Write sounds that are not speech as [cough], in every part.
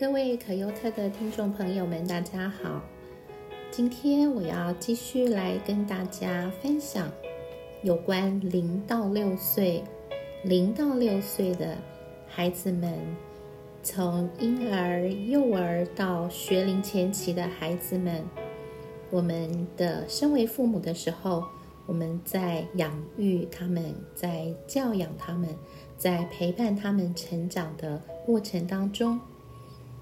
各位可优特的听众朋友们，大家好。今天我要继续来跟大家分享有关零到六岁、零到六岁的孩子们，从婴儿、幼儿到学龄前期的孩子们，我们的身为父母的时候，我们在养育他们，在教养他们，在陪伴他们成长的过程当中。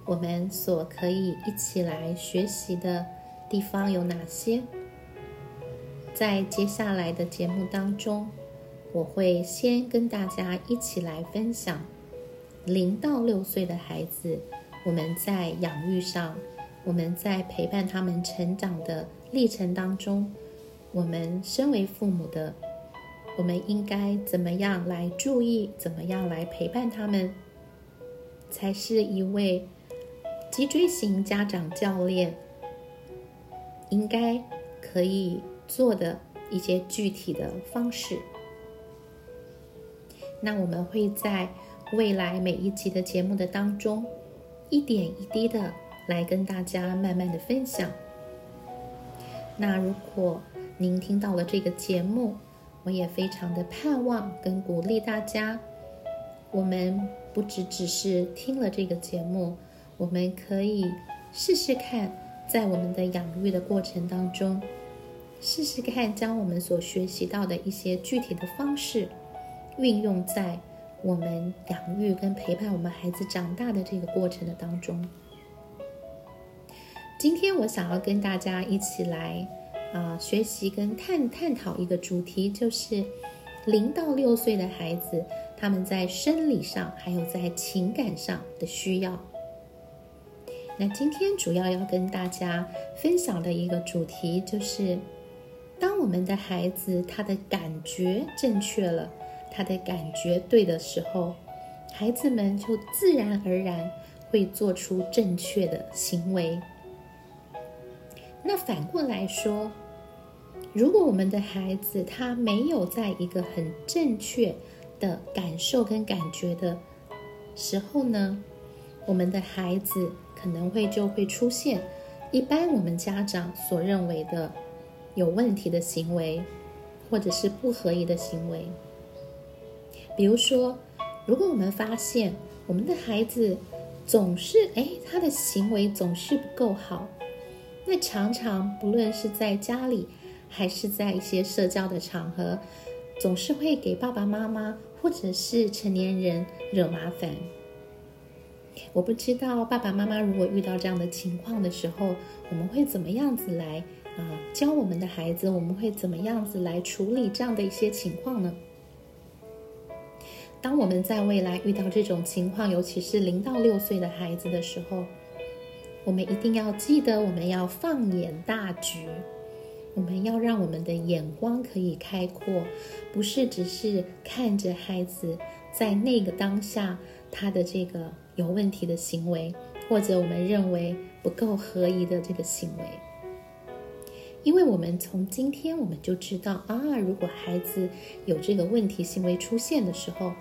我们所可以一起来学习的地方有哪些？在接下来的节目当中，我会先跟大家一起来分享零到六岁的孩子，我们在养育上，我们在陪伴他们成长的历程当中，我们身为父母的，我们应该怎么样来注意，怎么样来陪伴他们，才是一位。脊椎型家长教练应该可以做的一些具体的方式。那我们会在未来每一集的节目的当中，一点一滴的来跟大家慢慢的分享。那如果您听到了这个节目，我也非常的盼望跟鼓励大家，我们不只只是听了这个节目。我们可以试试看，在我们的养育的过程当中，试试看将我们所学习到的一些具体的方式，运用在我们养育跟陪伴我们孩子长大的这个过程的当中。今天我想要跟大家一起来啊学习跟探探讨一个主题，就是零到六岁的孩子他们在生理上还有在情感上的需要。那今天主要要跟大家分享的一个主题就是，当我们的孩子他的感觉正确了，他的感觉对的时候，孩子们就自然而然会做出正确的行为。那反过来说，如果我们的孩子他没有在一个很正确的感受跟感觉的时候呢，我们的孩子。可能会就会出现一般我们家长所认为的有问题的行为，或者是不合宜的行为。比如说，如果我们发现我们的孩子总是哎他的行为总是不够好，那常常不论是在家里还是在一些社交的场合，总是会给爸爸妈妈或者是成年人惹麻烦。我不知道爸爸妈妈如果遇到这样的情况的时候，我们会怎么样子来啊教我们的孩子？我们会怎么样子来处理这样的一些情况呢？当我们在未来遇到这种情况，尤其是零到六岁的孩子的时候，我们一定要记得，我们要放眼大局，我们要让我们的眼光可以开阔，不是只是看着孩子在那个当下他的这个。有问题的行为，或者我们认为不够合宜的这个行为，因为我们从今天我们就知道啊，如果孩子有这个问题行为出现的时候，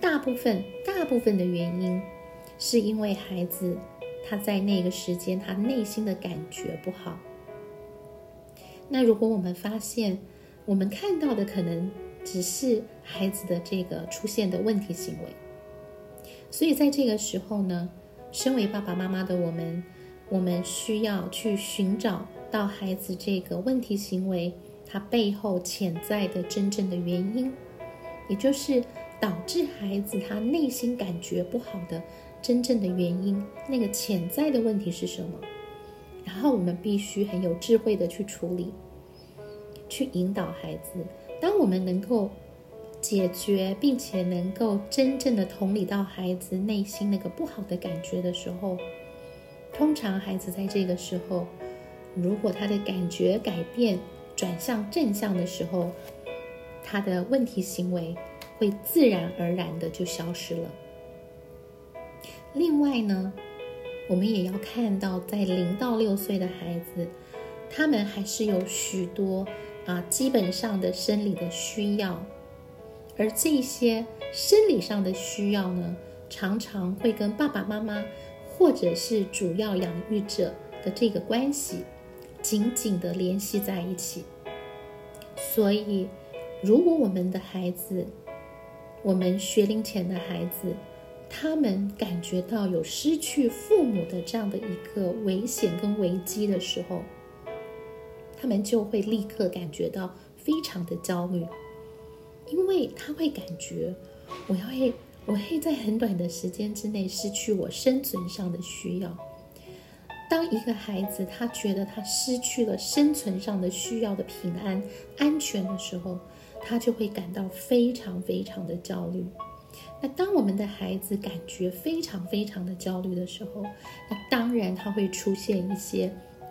大部分大部分的原因是因为孩子他在那个时间他内心的感觉不好。那如果我们发现我们看到的可能只是孩子的这个出现的问题行为。所以在这个时候呢，身为爸爸妈妈的我们，我们需要去寻找到孩子这个问题行为它背后潜在的真正的原因，也就是导致孩子他内心感觉不好的真正的原因，那个潜在的问题是什么？然后我们必须很有智慧的去处理，去引导孩子。当我们能够。解决，并且能够真正的同理到孩子内心那个不好的感觉的时候，通常孩子在这个时候，如果他的感觉改变转向正向的时候，他的问题行为会自然而然的就消失了。另外呢，我们也要看到，在零到六岁的孩子，他们还是有许多啊基本上的生理的需要。而这些生理上的需要呢，常常会跟爸爸妈妈或者是主要养育者的这个关系紧紧的联系在一起。所以，如果我们的孩子，我们学龄前的孩子，他们感觉到有失去父母的这样的一个危险跟危机的时候，他们就会立刻感觉到非常的焦虑，因为他会感觉我要会我会在很短的时间之内失去我生存上的需要。当一个孩子他觉得他失去了生存上的需要的平安安全的时候，他就会感到非常非常的焦虑。那当我们的孩子感觉非常非常的焦虑的时候，那当然他会出现一些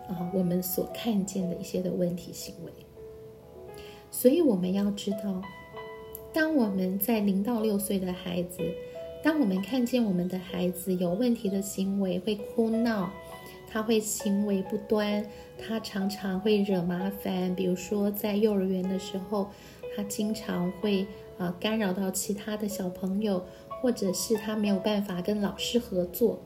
啊我们所看见的一些的问题行为。所以我们要知道，当我们在零到六岁的孩子，当我们看见我们的孩子有问题的行为，会哭闹。他会行为不端，他常常会惹麻烦。比如说，在幼儿园的时候，他经常会啊干扰到其他的小朋友，或者是他没有办法跟老师合作。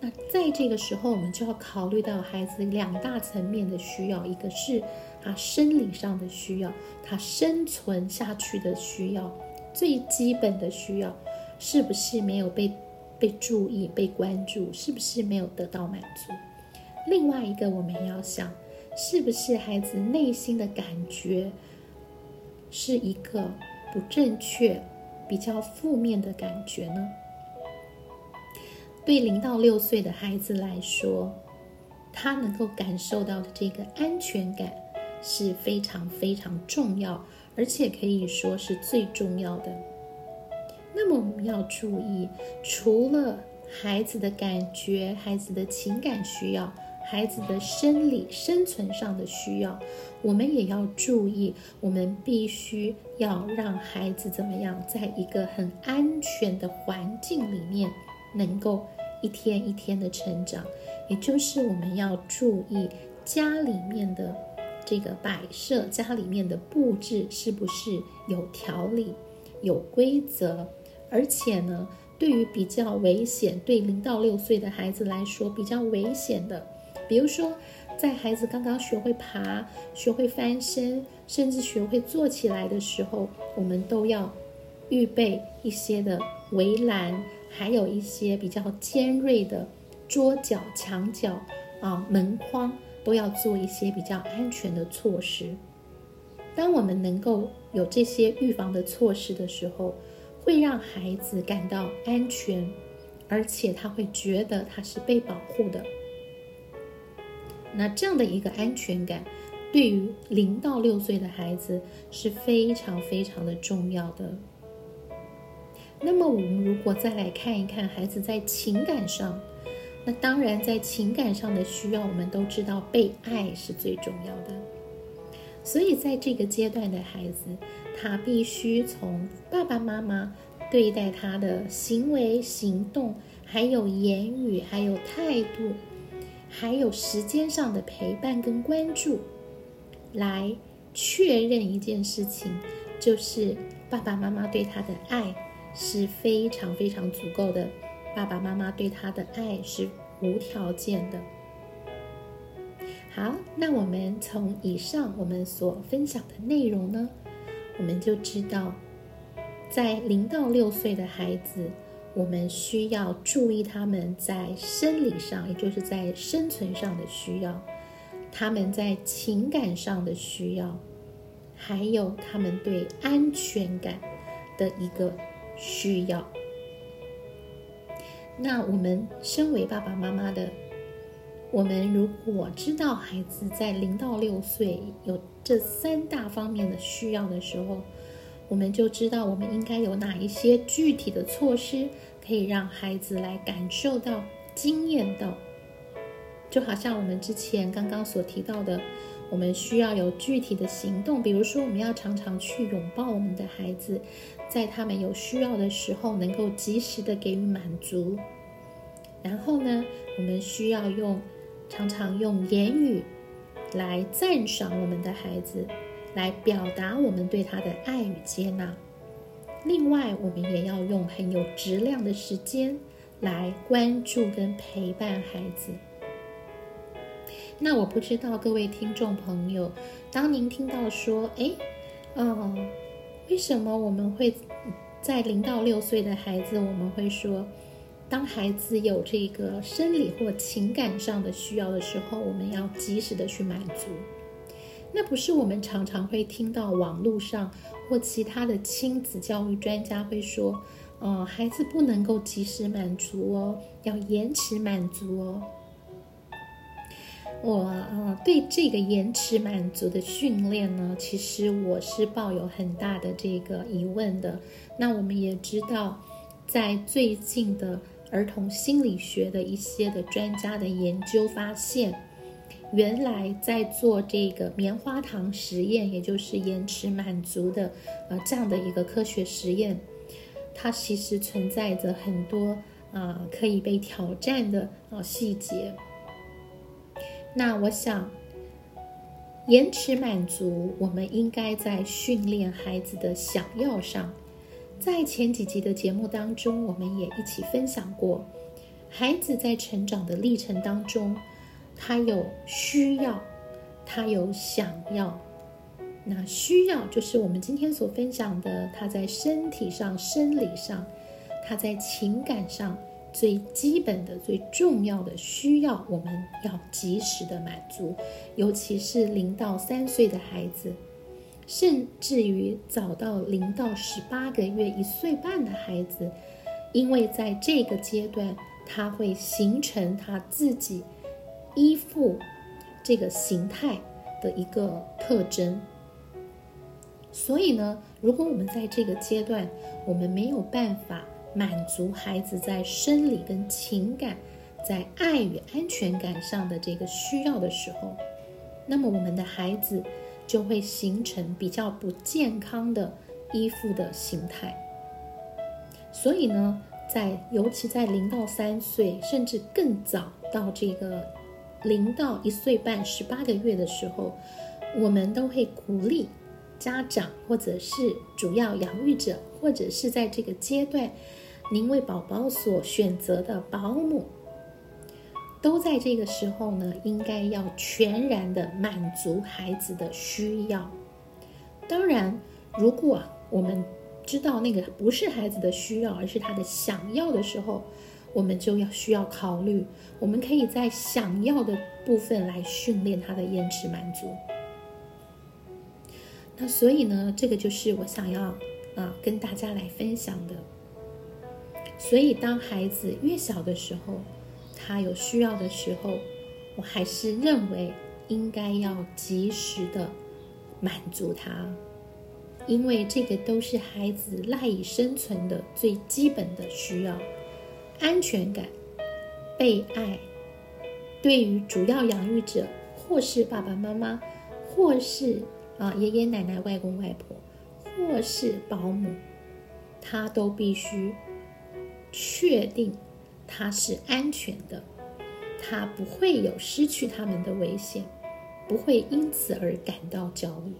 那在这个时候，我们就要考虑到孩子两大层面的需要：一个是他生理上的需要，他生存下去的需要，最基本的需要，是不是没有被？被注意、被关注，是不是没有得到满足？另外一个，我们要想，是不是孩子内心的感觉是一个不正确、比较负面的感觉呢？对零到六岁的孩子来说，他能够感受到的这个安全感是非常非常重要，而且可以说是最重要的。那么我们要注意，除了孩子的感觉、孩子的情感需要、孩子的生理生存上的需要，我们也要注意，我们必须要让孩子怎么样，在一个很安全的环境里面，能够一天一天的成长。也就是我们要注意家里面的这个摆设，家里面的布置是不是有条理、有规则。而且呢，对于比较危险，对零到六岁的孩子来说比较危险的，比如说，在孩子刚刚学会爬、学会翻身，甚至学会坐起来的时候，我们都要预备一些的围栏，还有一些比较尖锐的桌角、墙角啊、门框，都要做一些比较安全的措施。当我们能够有这些预防的措施的时候，会让孩子感到安全，而且他会觉得他是被保护的。那这样的一个安全感，对于零到六岁的孩子是非常非常的重要的。那么，我们如果再来看一看孩子在情感上，那当然在情感上的需要，我们都知道被爱是最重要的。所以，在这个阶段的孩子。他必须从爸爸妈妈对待他的行为、行动，还有言语，还有态度，还有时间上的陪伴跟关注，来确认一件事情，就是爸爸妈妈对他的爱是非常非常足够的，爸爸妈妈对他的爱是无条件的。好，那我们从以上我们所分享的内容呢？我们就知道，在零到六岁的孩子，我们需要注意他们在生理上，也就是在生存上的需要；他们在情感上的需要，还有他们对安全感的一个需要。那我们身为爸爸妈妈的，我们如果知道孩子在零到六岁有这三大方面的需要的时候，我们就知道我们应该有哪一些具体的措施，可以让孩子来感受到、经验到。就好像我们之前刚刚所提到的，我们需要有具体的行动，比如说我们要常常去拥抱我们的孩子，在他们有需要的时候能够及时的给予满足。然后呢，我们需要用常常用言语。来赞赏我们的孩子，来表达我们对他的爱与接纳。另外，我们也要用很有质量的时间来关注跟陪伴孩子。那我不知道各位听众朋友，当您听到说，哎，哦，为什么我们会在零到六岁的孩子，我们会说，当孩子有这个生理或情感上的需要的时候，我们要及时的去满足。那不是我们常常会听到网络上或其他的亲子教育专家会说，哦，孩子不能够及时满足哦，要延迟满足哦。我啊，对这个延迟满足的训练呢，其实我是抱有很大的这个疑问的。那我们也知道，在最近的儿童心理学的一些的专家的研究发现，原来在做这个棉花糖实验，也就是延迟满足的呃这样的一个科学实验，它其实存在着很多啊可以被挑战的啊细节。那我想，延迟满足，我们应该在训练孩子的想要上。在前几集的节目当中，我们也一起分享过，孩子在成长的历程当中，他有需要，他有想要。那需要就是我们今天所分享的，他在身体上、生理上，他在情感上。最基本的、最重要的需要，我们要及时的满足，尤其是零到三岁的孩子，甚至于早到零到十八个月、一岁半的孩子，因为在这个阶段，他会形成他自己依附这个形态的一个特征。所以呢，如果我们在这个阶段，我们没有办法。满足孩子在生理跟情感、在爱与安全感上的这个需要的时候，那么我们的孩子就会形成比较不健康的依附的形态。所以呢，在尤其在零到三岁，甚至更早到这个零到一岁半、十八个月的时候，我们都会鼓励家长或者是主要养育者，或者是在这个阶段。您为宝宝所选择的保姆，都在这个时候呢，应该要全然的满足孩子的需要。当然，如果我们知道那个不是孩子的需要，而是他的想要的时候，我们就要需要考虑，我们可以在想要的部分来训练他的延迟满足。那所以呢，这个就是我想要啊跟大家来分享的。所以，当孩子越小的时候，他有需要的时候，我还是认为应该要及时的满足他，因为这个都是孩子赖以生存的最基本的需要：安全感、被爱。对于主要养育者，或是爸爸妈妈，或是啊爷爷奶奶、外公外婆，或是保姆，他都必须。确定他是安全的，他不会有失去他们的危险，不会因此而感到焦虑。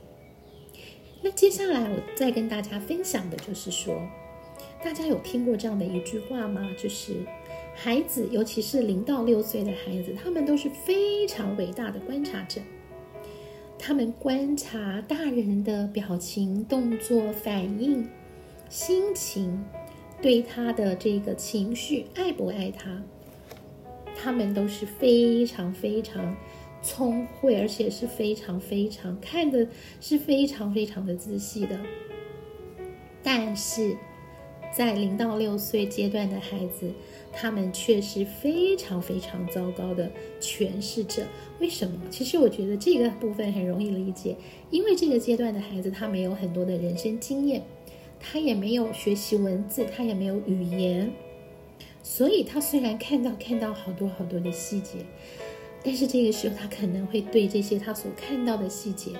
那接下来我再跟大家分享的就是说，大家有听过这样的一句话吗？就是孩子，尤其是零到六岁的孩子，他们都是非常伟大的观察者，他们观察大人的表情、动作、反应、心情。对他的这个情绪爱不爱他，他们都是非常非常聪慧，而且是非常非常看的是非常非常的仔细的。但是在零到六岁阶段的孩子，他们却是非常非常糟糕的诠释者。为什么？其实我觉得这个部分很容易理解，因为这个阶段的孩子他没有很多的人生经验。他也没有学习文字，他也没有语言，所以他虽然看到看到好多好多的细节，但是这个时候他可能会对这些他所看到的细节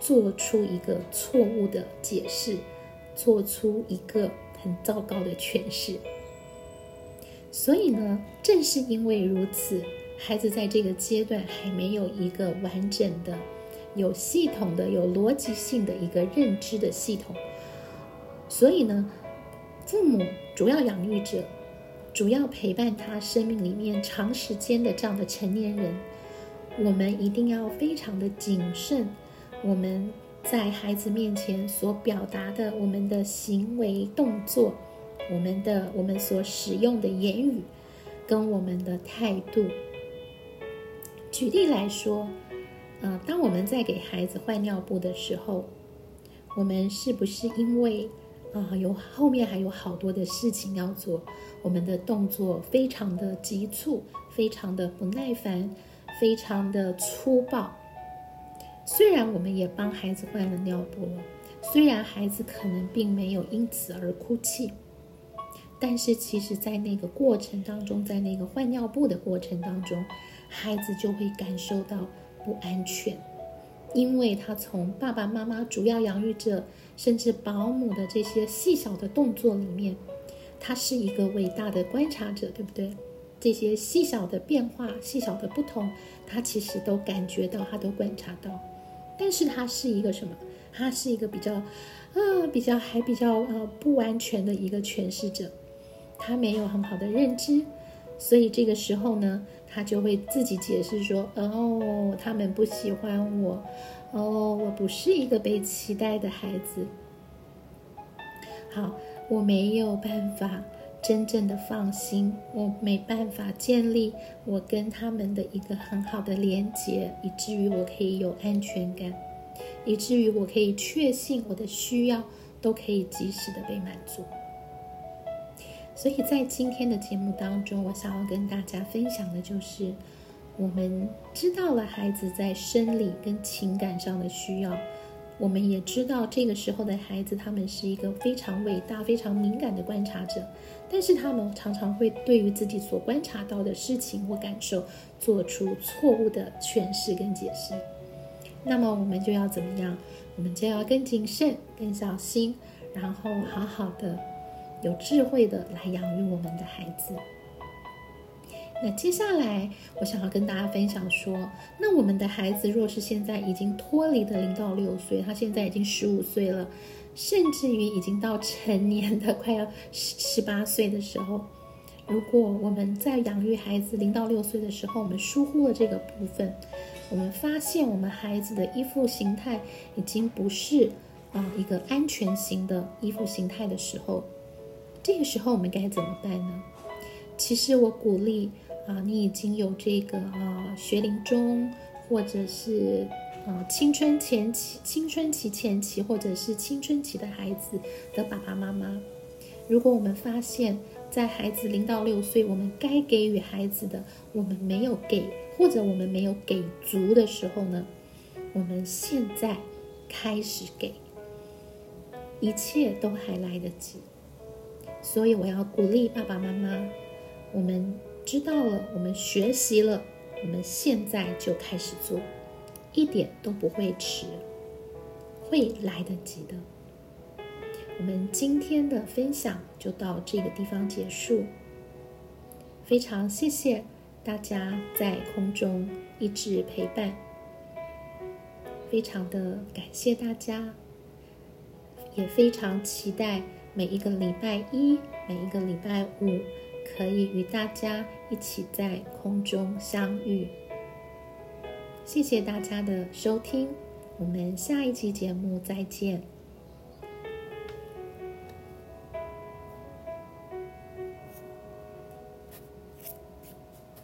做出一个错误的解释，做出一个很糟糕的诠释。所以呢，正是因为如此，孩子在这个阶段还没有一个完整的、有系统的、有逻辑性的一个认知的系统。所以呢，父母主要养育者，主要陪伴他生命里面长时间的这样的成年人，我们一定要非常的谨慎，我们在孩子面前所表达的我们的行为动作，我们的我们所使用的言语，跟我们的态度。举例来说，呃，当我们在给孩子换尿布的时候，我们是不是因为啊有后面还有好多的事情要做，我们的动作非常的急促，非常的不耐烦，非常的粗暴？虽然我们也帮孩子换了尿布，虽然孩子可能并没有因此而哭泣，但是其实，在那个过程当中，在那个换尿布的过程当中，孩子就会感受到不安全，因为他从爸爸妈妈、主要养育着甚至保姆的这些细小的动作里面，他是一个伟大的观察者，对不对？这些细小的变化、细小的不同，他其实都感觉到，他都观察到。但是他是一个什么？他是一个比较，呃，比较还比较呃不完全的一个诠释者，他没有很好的认知，所以这个时候呢。他就会自己解释说：“哦，他们不喜欢我，哦，我不是一个被期待的孩子。好，我没有办法真正的放心，我没办法建立我跟他们的一个很好的连接，以至于我可以有安全感，以至于我可以确信我的需要都可以及时的被满足。”所以在今天的节目当中，我想要跟大家分享的就是，我们知道了孩子在生理跟情感上的需要，我们也知道这个时候的孩子他们是一个非常伟大、非常敏感的观察者，但是他们常常会对于自己所观察到的事情或感受做出错误的诠释跟解释。那么我们就要怎么样？我们就要更谨慎、更小心，然后好好的。有智慧的来养育我们的孩子。那接下来，我想要跟大家分享说，那我们的孩子若是现在已经脱离的零到六岁，他现在已经十五岁了，甚至于已经到成年的 [laughs] 快要十十八岁的时候，如果我们在养育孩子零到六岁的时候，我们疏忽了这个部分，我们发现我们孩子的依附形态已经不是啊一个安全型的依附形态的时候。这个时候我们该怎么办呢？其实我鼓励啊，你已经有这个呃学龄中，或者是呃青春前期、青春期前期，或者是青春期的孩子的爸爸妈妈，如果我们发现，在孩子零到六岁，我们该给予孩子的，我们没有给，或者我们没有给足的时候呢，我们现在开始给，一切都还来得及。所以我要鼓励爸爸妈妈，我们知道了，我们学习了，我们现在就开始做，一点都不会迟，会来得及的。我们今天的分享就到这个地方结束，非常谢谢大家在空中一直陪伴，非常的感谢大家，也非常期待。每一个礼拜一，每一个礼拜五，可以与大家一起在空中相遇。谢谢大家的收听，我们下一期节目再见。